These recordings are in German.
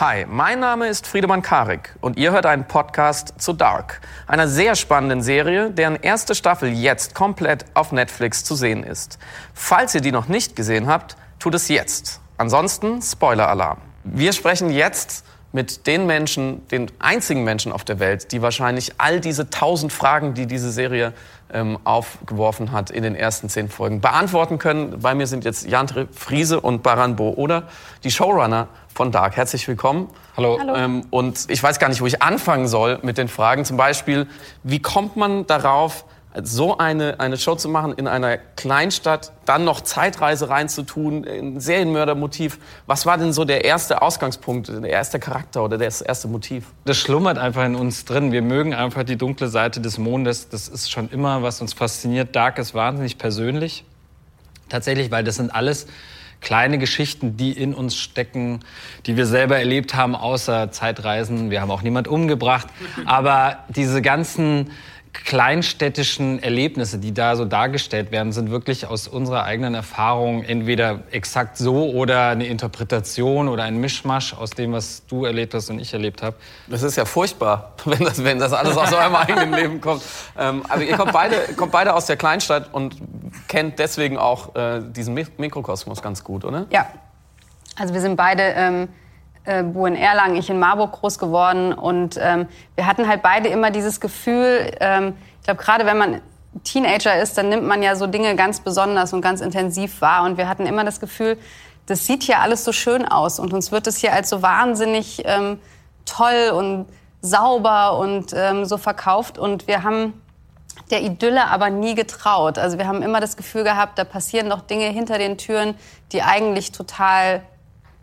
Hi, mein Name ist Friedemann Karik und ihr hört einen Podcast zu Dark, einer sehr spannenden Serie, deren erste Staffel jetzt komplett auf Netflix zu sehen ist. Falls ihr die noch nicht gesehen habt, tut es jetzt. Ansonsten Spoiler-Alarm. Wir sprechen jetzt mit den Menschen, den einzigen Menschen auf der Welt, die wahrscheinlich all diese tausend Fragen, die diese Serie ähm, aufgeworfen hat in den ersten zehn Folgen, beantworten können. Bei mir sind jetzt Jan Friese und Baran Bo oder die Showrunner von Dark. Herzlich willkommen. Hallo. Hallo. Ähm, und ich weiß gar nicht, wo ich anfangen soll mit den Fragen. Zum Beispiel, wie kommt man darauf, so eine, eine Show zu machen in einer Kleinstadt, dann noch Zeitreise reinzutun, ein Serienmördermotiv. Was war denn so der erste Ausgangspunkt, der erste Charakter oder das erste Motiv? Das schlummert einfach in uns drin. Wir mögen einfach die dunkle Seite des Mondes. Das ist schon immer, was uns fasziniert. Dark ist wahnsinnig persönlich. Tatsächlich, weil das sind alles kleine Geschichten, die in uns stecken, die wir selber erlebt haben, außer Zeitreisen. Wir haben auch niemand umgebracht. Aber diese ganzen kleinstädtischen Erlebnisse, die da so dargestellt werden, sind wirklich aus unserer eigenen Erfahrung entweder exakt so oder eine Interpretation oder ein Mischmasch aus dem, was du erlebt hast und ich erlebt habe. Das ist ja furchtbar, wenn das, wenn das alles aus eurem eigenen Leben kommt. Ähm, also ihr kommt beide, kommt beide aus der Kleinstadt und kennt deswegen auch äh, diesen Mikrokosmos ganz gut, oder? Ja. Also wir sind beide ähm, äh, Bo in Erlangen, ich in Marburg groß geworden. Und ähm, wir hatten halt beide immer dieses Gefühl, ähm, ich glaube, gerade wenn man Teenager ist, dann nimmt man ja so Dinge ganz besonders und ganz intensiv wahr. Und wir hatten immer das Gefühl, das sieht hier alles so schön aus und uns wird es hier als so wahnsinnig ähm, toll und sauber und ähm, so verkauft. Und wir haben der Idylle aber nie getraut. Also wir haben immer das Gefühl gehabt, da passieren noch Dinge hinter den Türen, die eigentlich total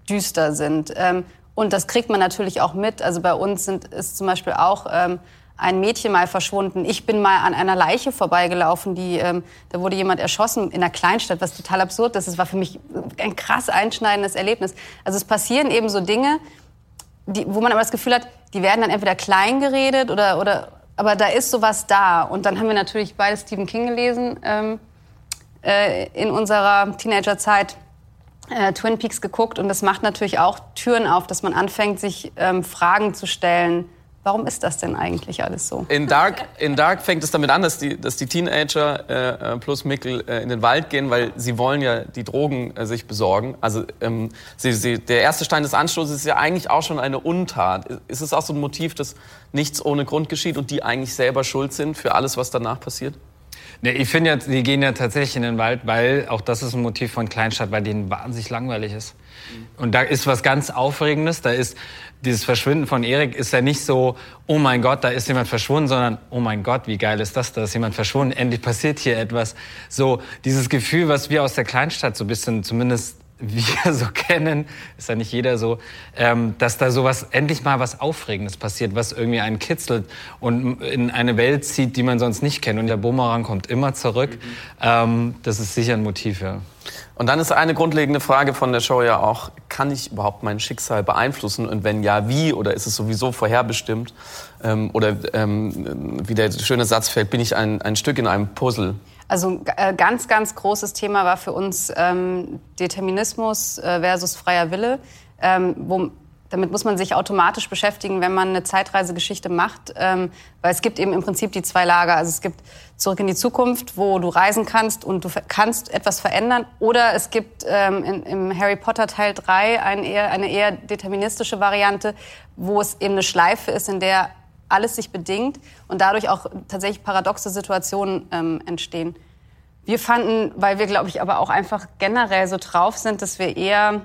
düster sind. Ähm, und das kriegt man natürlich auch mit. Also bei uns sind, ist zum Beispiel auch ähm, ein Mädchen mal verschwunden. Ich bin mal an einer Leiche vorbeigelaufen, die, ähm, da wurde jemand erschossen in einer Kleinstadt, was total absurd ist. Das war für mich ein krass einschneidendes Erlebnis. Also es passieren eben so Dinge, die, wo man aber das Gefühl hat, die werden dann entweder klein geredet oder, oder aber da ist sowas da. Und dann haben wir natürlich beide Stephen King gelesen ähm, äh, in unserer Teenagerzeit äh, Twin Peaks geguckt und das macht natürlich auch Türen auf, dass man anfängt, sich ähm, Fragen zu stellen. Warum ist das denn eigentlich alles so? In Dark, in Dark fängt es damit an, dass die, dass die Teenager äh, äh plus Mikkel äh, in den Wald gehen, weil sie wollen ja die Drogen äh, sich besorgen. Also ähm, sie, sie, der erste Stein des Anstoßes ist ja eigentlich auch schon eine Untat. Ist es auch so ein Motiv, dass nichts ohne Grund geschieht und die eigentlich selber schuld sind für alles, was danach passiert? Nee, ich finde ja, die gehen ja tatsächlich in den Wald, weil auch das ist ein Motiv von Kleinstadt, weil denen wahnsinnig langweilig ist. Und da ist was ganz Aufregendes. Da ist dieses Verschwinden von Erik ist ja nicht so, oh mein Gott, da ist jemand verschwunden, sondern oh mein Gott, wie geil ist das, da ist jemand verschwunden, endlich passiert hier etwas. So dieses Gefühl, was wir aus der Kleinstadt so ein bisschen zumindest wir so kennen, ist ja nicht jeder so, ähm, dass da sowas endlich mal was Aufregendes passiert, was irgendwie einen kitzelt und in eine Welt zieht, die man sonst nicht kennt. Und der Bumerang kommt immer zurück. Mhm. Ähm, das ist sicher ein Motiv, ja. Und dann ist eine grundlegende Frage von der Show ja auch, kann ich überhaupt mein Schicksal beeinflussen? Und wenn ja, wie? Oder ist es sowieso vorherbestimmt? Ähm, oder ähm, wie der schöne Satz fällt, bin ich ein, ein Stück in einem Puzzle? Also äh, ganz, ganz großes Thema war für uns ähm, Determinismus äh, versus freier Wille. Ähm, wo, damit muss man sich automatisch beschäftigen, wenn man eine Zeitreisegeschichte macht, ähm, weil es gibt eben im Prinzip die zwei Lager. Also es gibt zurück in die Zukunft, wo du reisen kannst und du kannst etwas verändern, oder es gibt ähm, in, im Harry Potter Teil 3 ein eher, eine eher deterministische Variante, wo es eben eine Schleife ist, in der alles sich bedingt und dadurch auch tatsächlich paradoxe Situationen ähm, entstehen. Wir fanden, weil wir, glaube ich, aber auch einfach generell so drauf sind, dass wir eher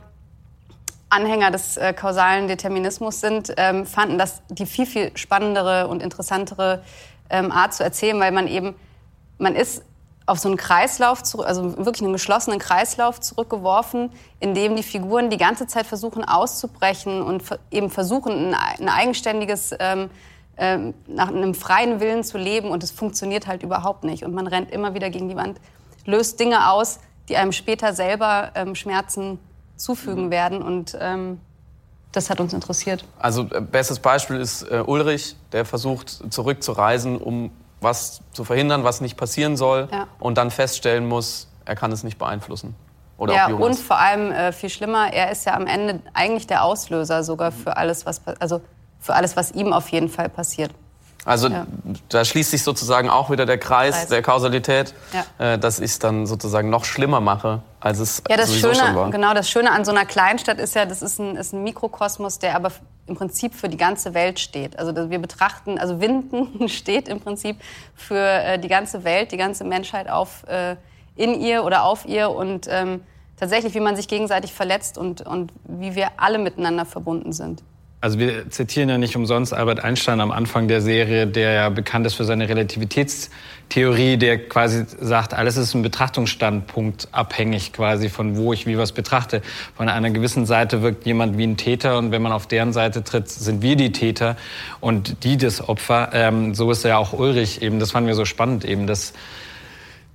Anhänger des äh, kausalen Determinismus sind, ähm, fanden das die viel, viel spannendere und interessantere ähm, Art zu erzählen, weil man eben, man ist auf so einen Kreislauf, zurück, also wirklich einen geschlossenen Kreislauf zurückgeworfen, in dem die Figuren die ganze Zeit versuchen auszubrechen und eben versuchen, ein, eigenständiges ähm, ähm, nach einem freien Willen zu leben und es funktioniert halt überhaupt nicht. Und man rennt immer wieder gegen die Wand, löst Dinge aus, die einem später selber ähm, Schmerzen zufügen mhm. werden. Und ähm, das hat uns interessiert. Also äh, bestes Beispiel ist äh, Ulrich, der versucht zurückzureisen, um was zu verhindern, was nicht passieren soll ja. und dann feststellen muss, er kann es nicht beeinflussen. Oder ja, und vor allem äh, viel schlimmer, er ist ja am Ende eigentlich der Auslöser sogar für alles, was pa- also für alles, was ihm auf jeden Fall passiert. Also Ja. da schließt sich sozusagen auch wieder der Kreis Kreis. der Kausalität, Ja. äh, dass ich es dann sozusagen noch schlimmer mache, als es Ja, das sowieso schon war. Schöne, genau, das Schöne an so einer Kleinstadt ist ja, das ist ein, ist ein Mikrokosmos, der aber im Prinzip für die ganze Welt steht. Also wir betrachten, also Winden steht im Prinzip für äh, die ganze Welt, die ganze Menschheit auf äh, in ihr oder auf ihr und ähm, tatsächlich, wie man sich gegenseitig verletzt und, und wie wir alle miteinander verbunden sind. Also wir zitieren ja nicht umsonst Albert Einstein am Anfang der Serie, der ja bekannt ist für seine Relativitätstheorie, der quasi sagt, alles ist ein Betrachtungsstandpunkt abhängig quasi von wo ich wie was betrachte. Von einer gewissen Seite wirkt jemand wie ein Täter und wenn man auf deren Seite tritt, sind wir die Täter und die das Opfer. Ähm, so ist ja auch Ulrich eben, das fanden wir so spannend eben, dass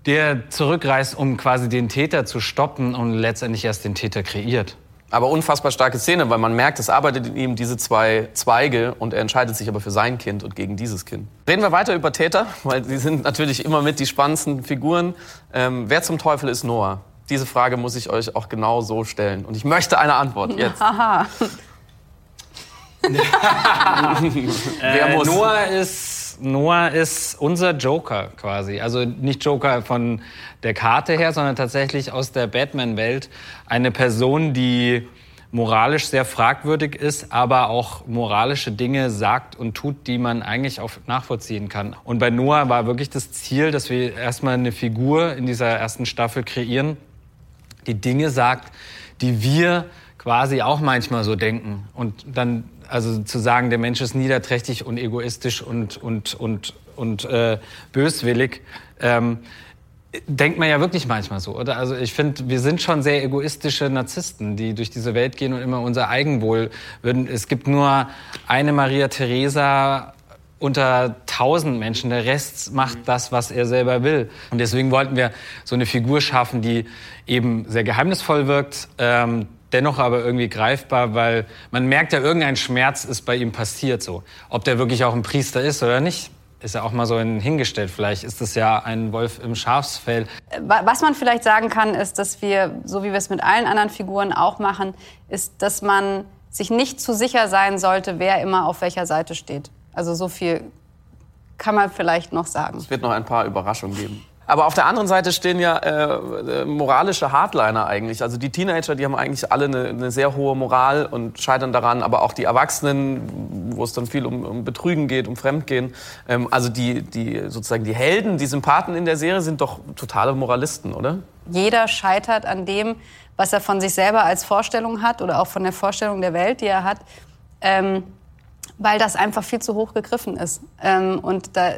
der zurückreist, um quasi den Täter zu stoppen und letztendlich erst den Täter kreiert. Aber unfassbar starke Szene, weil man merkt, es arbeitet in ihm diese zwei Zweige und er entscheidet sich aber für sein Kind und gegen dieses Kind. Reden wir weiter über Täter, weil sie sind natürlich immer mit die spannendsten Figuren. Ähm, wer zum Teufel ist Noah? Diese Frage muss ich euch auch genau so stellen. Und ich möchte eine Antwort jetzt. Wer Äh, muss? Noah ist, Noah ist unser Joker quasi. Also nicht Joker von der Karte her, sondern tatsächlich aus der Batman-Welt. Eine Person, die moralisch sehr fragwürdig ist, aber auch moralische Dinge sagt und tut, die man eigentlich auch nachvollziehen kann. Und bei Noah war wirklich das Ziel, dass wir erstmal eine Figur in dieser ersten Staffel kreieren, die Dinge sagt, die wir quasi auch manchmal so denken. Und dann also zu sagen, der Mensch ist niederträchtig und egoistisch und, und, und, und äh, böswillig, ähm, denkt man ja wirklich manchmal so, oder? Also ich finde, wir sind schon sehr egoistische Narzissten, die durch diese Welt gehen und immer unser Eigenwohl würden. Es gibt nur eine Maria Theresa unter tausend Menschen. Der Rest macht das, was er selber will. Und deswegen wollten wir so eine Figur schaffen, die eben sehr geheimnisvoll wirkt, ähm, dennoch aber irgendwie greifbar, weil man merkt ja, irgendein Schmerz ist bei ihm passiert so. Ob der wirklich auch ein Priester ist oder nicht, ist ja auch mal so hingestellt. Vielleicht ist es ja ein Wolf im Schafsfell. Wa- Was man vielleicht sagen kann, ist, dass wir, so wie wir es mit allen anderen Figuren auch machen, ist, dass man sich nicht zu sicher sein sollte, wer immer auf welcher Seite steht. Also so viel kann man vielleicht noch sagen. Es wird noch ein paar Überraschungen geben. Aber auf der anderen Seite stehen ja äh, äh, moralische Hardliner eigentlich. Also die Teenager, die haben eigentlich alle eine, eine sehr hohe Moral und scheitern daran. Aber auch die Erwachsenen, wo es dann viel um, um Betrügen geht, um Fremdgehen. Ähm, also die, die sozusagen die Helden, die Sympathen in der Serie sind doch totale Moralisten, oder? Jeder scheitert an dem, was er von sich selber als Vorstellung hat oder auch von der Vorstellung der Welt, die er hat. Ähm, weil das einfach viel zu hoch gegriffen ist. Ähm, und da,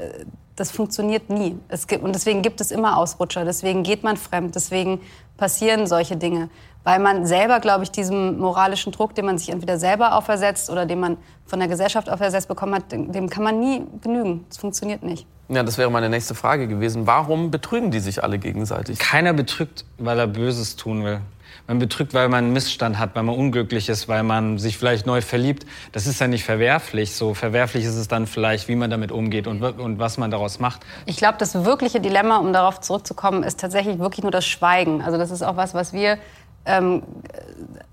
das funktioniert nie. Es gibt, und deswegen gibt es immer Ausrutscher, deswegen geht man fremd, deswegen passieren solche Dinge. Weil man selber, glaube ich, diesem moralischen Druck, den man sich entweder selber aufersetzt oder den man von der Gesellschaft aufersetzt bekommen hat, dem dem kann man nie genügen. Das funktioniert nicht. Ja, das wäre meine nächste Frage gewesen. Warum betrügen die sich alle gegenseitig? Keiner betrügt, weil er Böses tun will. Man betrügt, weil man einen Missstand hat, weil man unglücklich ist, weil man sich vielleicht neu verliebt. Das ist ja nicht verwerflich. So verwerflich ist es dann vielleicht, wie man damit umgeht und, und was man daraus macht. Ich glaube, das wirkliche Dilemma, um darauf zurückzukommen, ist tatsächlich wirklich nur das Schweigen. Also das ist auch was, was wir ähm,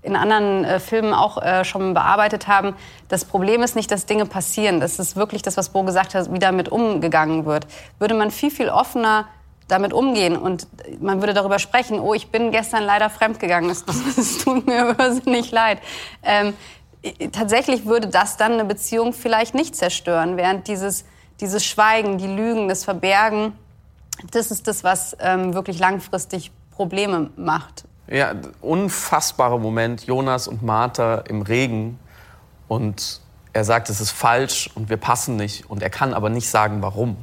in anderen äh, Filmen auch äh, schon bearbeitet haben. Das Problem ist nicht, dass Dinge passieren. Das ist wirklich das, was Bo gesagt hat, wie damit umgegangen wird. Würde man viel, viel offener damit umgehen und man würde darüber sprechen, oh, ich bin gestern leider fremdgegangen, es, tut mir irrsinnig leid. Ähm, tatsächlich würde das dann eine Beziehung vielleicht nicht zerstören, während dieses, dieses Schweigen, die Lügen, das Verbergen, das ist das, was ähm, wirklich langfristig Probleme macht. Ja, unfassbarer Moment. Jonas und Martha im Regen. Und er sagt, es ist falsch und wir passen nicht. Und er kann aber nicht sagen, warum.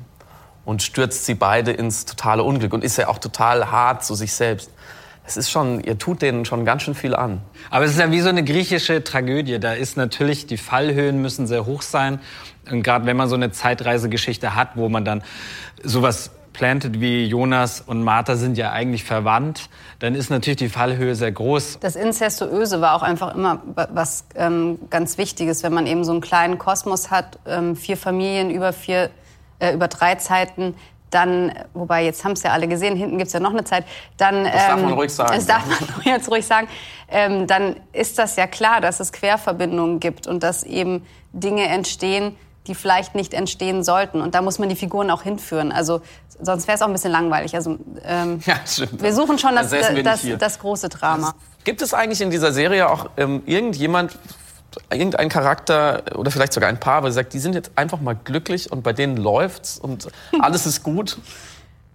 Und stürzt sie beide ins totale Unglück. Und ist ja auch total hart zu sich selbst. Es ist schon, ihr tut denen schon ganz schön viel an. Aber es ist ja wie so eine griechische Tragödie. Da ist natürlich, die Fallhöhen müssen sehr hoch sein. Und gerade wenn man so eine Zeitreisegeschichte hat, wo man dann sowas plantet wie Jonas und Martha sind ja eigentlich verwandt, dann ist natürlich die Fallhöhe sehr groß. Das Inzestuöse war auch einfach immer was ähm, ganz Wichtiges, wenn man eben so einen kleinen Kosmos hat, ähm, vier Familien über vier, äh, über drei Zeiten, dann, wobei jetzt haben es ja alle gesehen, hinten gibt es ja noch eine Zeit, dann... Das darf man ähm, ruhig sagen. Das darf man jetzt ruhig sagen. Ähm, dann ist das ja klar, dass es Querverbindungen gibt und dass eben Dinge entstehen, die vielleicht nicht entstehen sollten. Und da muss man die Figuren auch hinführen. Also sonst wäre es auch ein bisschen langweilig. Also ähm, ja, stimmt. wir suchen schon das, das, das, große Drama. Gibt es eigentlich in dieser Serie auch ähm, irgendjemand, irgendein Charakter oder vielleicht sogar ein Paar, wo ihr sagt, die sind jetzt einfach mal glücklich und bei denen läuft's und alles ist gut?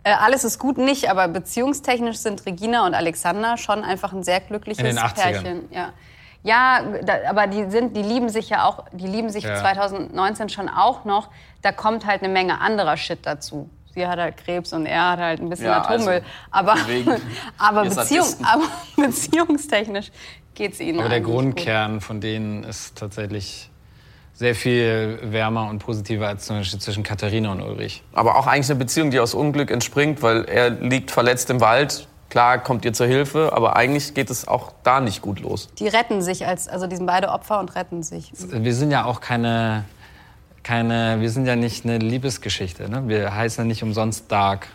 Äh, alles ist gut nicht, aber beziehungstechnisch sind Regina und Alexander schon einfach ein sehr glückliches In den 80ern. Pärchen. Ja. Ja, da, aber die sind, die lieben sich ja auch, die lieben sich ja. 2019 schon auch noch. Da kommt halt eine Menge anderer Shit dazu. Sie hat halt Krebs und er hat halt ein bisschen ja, Atommüll. Also, aber, aber, Beziehung, aber beziehungstechnisch geht es ihnen Aber der Grundkern gut. von denen ist tatsächlich sehr viel wärmer und positiver als zum Beispiel zwischen Katharina und Ulrich. Aber auch eigentlich eine Beziehung, die aus Unglück entspringt, weil er liegt verletzt im Wald. Klar kommt ihr zur Hilfe, aber eigentlich geht es auch da nicht gut los. Die retten sich als, also die sind beide Opfer und retten sich. Wir sind ja auch keine, keine wir sind ja nicht eine Liebesgeschichte. Ne? Wir heißen ja nicht umsonst Dark.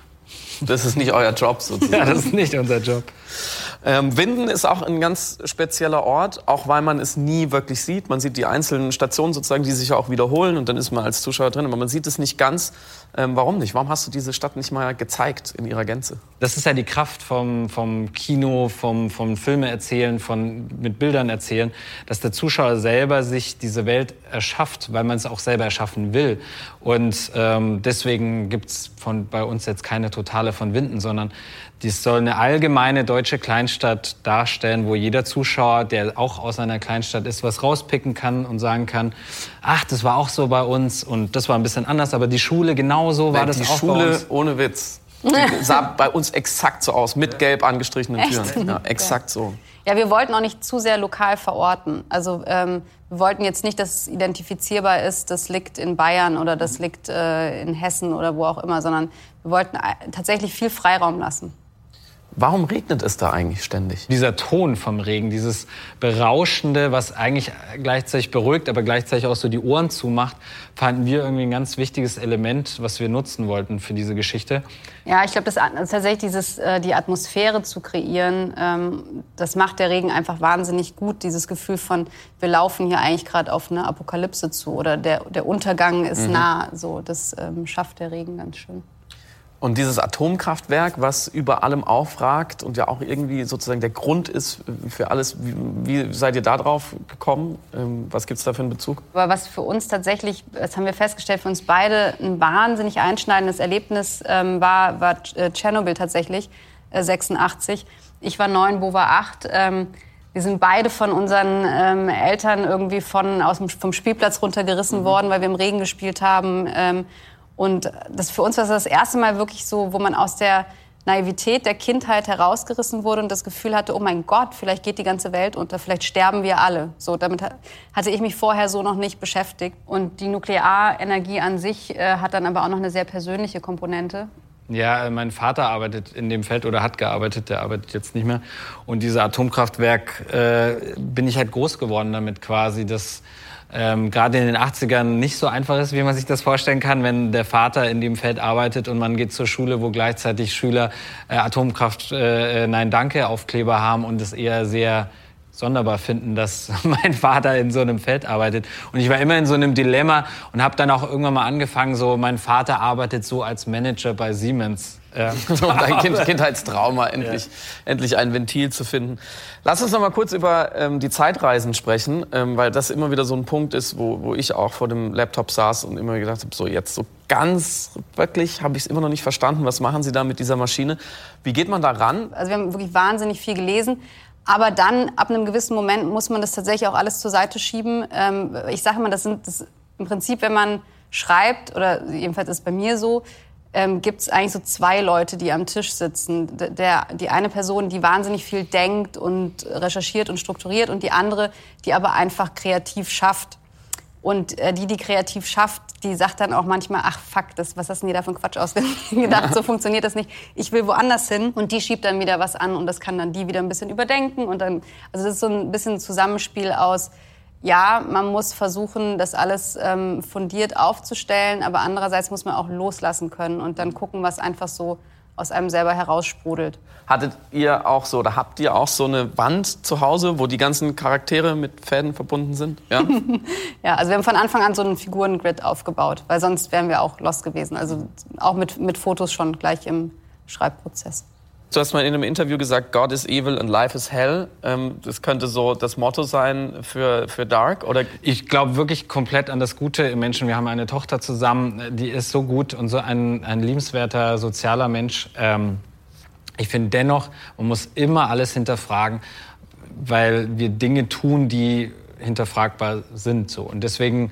Das ist nicht euer Job sozusagen. ja, das ist nicht unser Job. Ähm, Winden ist auch ein ganz spezieller Ort, auch weil man es nie wirklich sieht. Man sieht die einzelnen Stationen sozusagen, die sich auch wiederholen und dann ist man als Zuschauer drin, aber man sieht es nicht ganz. Ähm, warum nicht? Warum hast du diese Stadt nicht mal gezeigt in ihrer Gänze? Das ist ja die Kraft vom, vom Kino, vom, vom Filme erzählen, von mit Bildern erzählen, dass der Zuschauer selber sich diese Welt erschafft, weil man es auch selber erschaffen will. Und ähm, deswegen gibt's von bei uns jetzt keine totale von Winden, sondern dies soll eine allgemeine deutsche Kleinstadt darstellen, wo jeder Zuschauer, der auch aus einer Kleinstadt ist, was rauspicken kann und sagen kann, ach, das war auch so bei uns und das war ein bisschen anders, aber die Schule genauso war Nein, das die auch Schule bei uns. ohne Witz. Die sah bei uns exakt so aus, mit gelb angestrichenen Türen. Ja, exakt so. Ja, wir wollten auch nicht zu sehr lokal verorten. Also ähm, wir wollten jetzt nicht, dass es identifizierbar ist, das liegt in Bayern oder das liegt äh, in Hessen oder wo auch immer, sondern wir wollten äh, tatsächlich viel Freiraum lassen. Warum regnet es da eigentlich ständig? Dieser Ton vom Regen, dieses Berauschende, was eigentlich gleichzeitig beruhigt, aber gleichzeitig auch so die Ohren zumacht, fanden wir irgendwie ein ganz wichtiges Element, was wir nutzen wollten für diese Geschichte. Ja, ich glaube, das tatsächlich dieses, äh, die Atmosphäre zu kreieren, ähm, das macht der Regen einfach wahnsinnig gut. Dieses Gefühl von, wir laufen hier eigentlich gerade auf eine Apokalypse zu oder der, der Untergang ist mhm. nah. So, das ähm, schafft der Regen ganz schön. Und dieses Atomkraftwerk, was über allem aufragt und ja auch irgendwie sozusagen der Grund ist für alles, wie, wie seid ihr da drauf gekommen? Ähm, was gibt es da für einen Bezug? Aber was für uns tatsächlich, das haben wir festgestellt, für uns beide ein wahnsinnig einschneidendes Erlebnis ähm, war, war äh, Tschernobyl tatsächlich, äh, 86. Ich war neun, Bo war acht. Ähm, wir sind beide von unseren ähm, Eltern irgendwie von, aus dem, vom Spielplatz runtergerissen mhm. worden, weil wir im Regen gespielt haben. Und das für uns war das erste Mal wirklich so, wo man aus der Naivität der Kindheit herausgerissen wurde und das Gefühl hatte, oh mein Gott, vielleicht geht die ganze Welt unter, vielleicht sterben wir alle. So, damit hatte ich mich vorher so noch nicht beschäftigt. Und die Nuklearenergie an sich äh, hat dann aber auch noch eine sehr persönliche Komponente. Ja, mein Vater arbeitet in dem Feld oder hat gearbeitet, der arbeitet jetzt nicht mehr. Und dieses Atomkraftwerk äh, bin ich halt groß geworden damit quasi, dass ähm, gerade in den 80ern nicht so einfach ist, wie man sich das vorstellen kann, wenn der Vater in dem Feld arbeitet und man geht zur Schule, wo gleichzeitig Schüler äh, Atomkraft äh, äh Nein Danke Aufkleber haben und es eher sehr sonderbar finden, dass mein Vater in so einem Feld arbeitet. Und ich war immer in so einem Dilemma und habe dann auch irgendwann mal angefangen, so mein Vater arbeitet so als Manager bei Siemens. Ja. um dein kind, Kindheitstrauma endlich, ja. endlich ein Ventil zu finden. Lass uns noch mal kurz über ähm, die Zeitreisen sprechen, ähm, weil das immer wieder so ein Punkt ist, wo, wo ich auch vor dem Laptop saß und immer gedacht habe, so jetzt so ganz wirklich habe ich es immer noch nicht verstanden. Was machen Sie da mit dieser Maschine? Wie geht man da ran? Also wir haben wirklich wahnsinnig viel gelesen. Aber dann, ab einem gewissen Moment, muss man das tatsächlich auch alles zur Seite schieben. Ähm, ich sage immer, das sind das, im Prinzip, wenn man schreibt, oder jedenfalls ist es bei mir so, ähm, gibt es eigentlich so zwei Leute, die am Tisch sitzen. Der, die eine Person, die wahnsinnig viel denkt und recherchiert und strukturiert und die andere, die aber einfach kreativ schafft. Und äh, die, die kreativ schafft, die sagt dann auch manchmal, ach fuck, das, was hast denn die da ein Quatsch ausgedacht? So funktioniert das nicht. Ich will woanders hin. Und die schiebt dann wieder was an und das kann dann die wieder ein bisschen überdenken. Und dann, also das ist so ein bisschen ein Zusammenspiel aus, ja, man muss versuchen, das alles ähm, fundiert aufzustellen, aber andererseits muss man auch loslassen können und dann gucken, was einfach so aus einem selber heraussprudelt. Hattet ihr auch so oder habt ihr auch so eine Wand zu Hause, wo die ganzen Charaktere mit Fäden verbunden sind? Ja, ja also wir haben von Anfang an so einen Figurengrid aufgebaut, weil sonst wären wir auch lost gewesen. Also auch mit, mit Fotos schon gleich im Schreibprozess. Du hast mal in einem Interview gesagt, God is evil and life is hell. Ähm, das könnte so das Motto sein für, für Dark, oder? Ich glaube wirklich komplett an das Gute im Menschen. Wir haben eine Tochter zusammen, die ist so gut und so ein, ein liebenswerter, sozialer Mensch. Ähm, ich finde dennoch, man muss immer alles hinterfragen, weil wir Dinge tun, die hinterfragbar sind. So. Und deswegen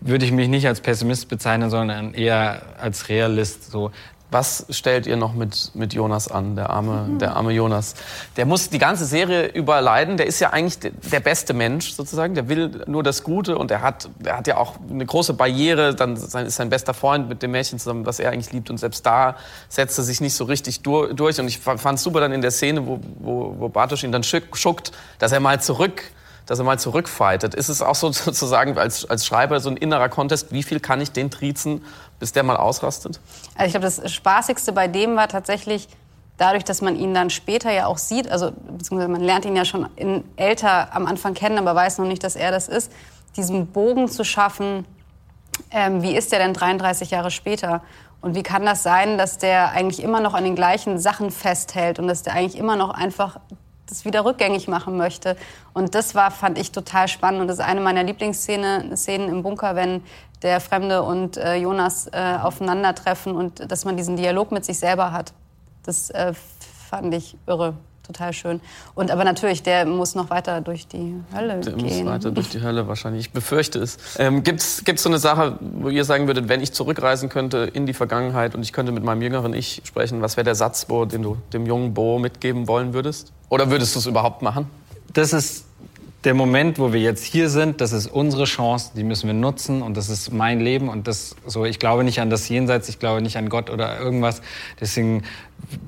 würde ich mich nicht als Pessimist bezeichnen, sondern eher als Realist. So, was stellt ihr noch mit, mit Jonas an, der arme, mhm. der arme Jonas? Der muss die ganze Serie überleiden. Der ist ja eigentlich der beste Mensch sozusagen. Der will nur das Gute und er hat, er hat ja auch eine große Barriere. Dann ist sein bester Freund mit dem Mädchen zusammen, was er eigentlich liebt. Und selbst da setzt er sich nicht so richtig durch. Und ich fand es super dann in der Szene, wo, wo, wo Bartosch ihn dann schuckt, dass er mal zurück dass er mal zurückfightet. Ist es auch so sozusagen als, als Schreiber so ein innerer Contest, wie viel kann ich den triezen, bis der mal ausrastet? Also ich glaube, das Spaßigste bei dem war tatsächlich dadurch, dass man ihn dann später ja auch sieht, also beziehungsweise man lernt ihn ja schon in, älter am Anfang kennen, aber weiß noch nicht, dass er das ist, diesen Bogen zu schaffen, ähm, wie ist der denn 33 Jahre später? Und wie kann das sein, dass der eigentlich immer noch an den gleichen Sachen festhält und dass der eigentlich immer noch einfach das wieder rückgängig machen möchte. Und das war, fand ich total spannend. Und das ist eine meiner Lieblingsszenen Szenen im Bunker, wenn der Fremde und äh, Jonas äh, aufeinandertreffen und dass man diesen Dialog mit sich selber hat. Das äh, fand ich irre. Total schön. Und aber natürlich, der muss noch weiter durch die Hölle der gehen. Der muss weiter durch die Hölle wahrscheinlich. Ich befürchte es. Ähm, Gibt es so eine Sache, wo ihr sagen würdet, wenn ich zurückreisen könnte in die Vergangenheit und ich könnte mit meinem jüngeren Ich sprechen, was wäre der Satz, Bo, den du dem jungen Bo mitgeben wollen würdest? Oder würdest du es überhaupt machen? Das ist der Moment, wo wir jetzt hier sind, das ist unsere Chance, die müssen wir nutzen und das ist mein Leben und das so. Ich glaube nicht an das Jenseits, ich glaube nicht an Gott oder irgendwas. Deswegen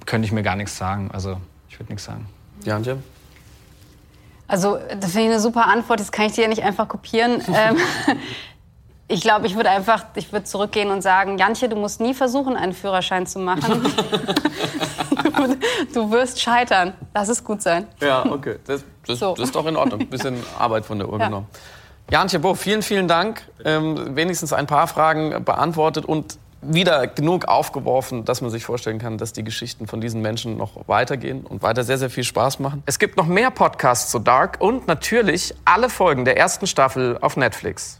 könnte ich mir gar nichts sagen. Also ich würde nichts sagen. Ja, Jim? Also das finde ich eine super Antwort. Das kann ich dir ja nicht einfach kopieren. ähm, ich glaube, ich würde einfach, ich würde zurückgehen und sagen, Jantje, du musst nie versuchen, einen Führerschein zu machen. du wirst scheitern. Lass es gut sein. Ja, okay. Das, das, so. das ist doch in Ordnung. Ein bisschen Arbeit von der Uhr ja. genommen. Jantje Bo, vielen, vielen Dank. Ähm, wenigstens ein paar Fragen beantwortet und wieder genug aufgeworfen, dass man sich vorstellen kann, dass die Geschichten von diesen Menschen noch weitergehen und weiter sehr, sehr viel Spaß machen. Es gibt noch mehr Podcasts zu Dark und natürlich alle Folgen der ersten Staffel auf Netflix.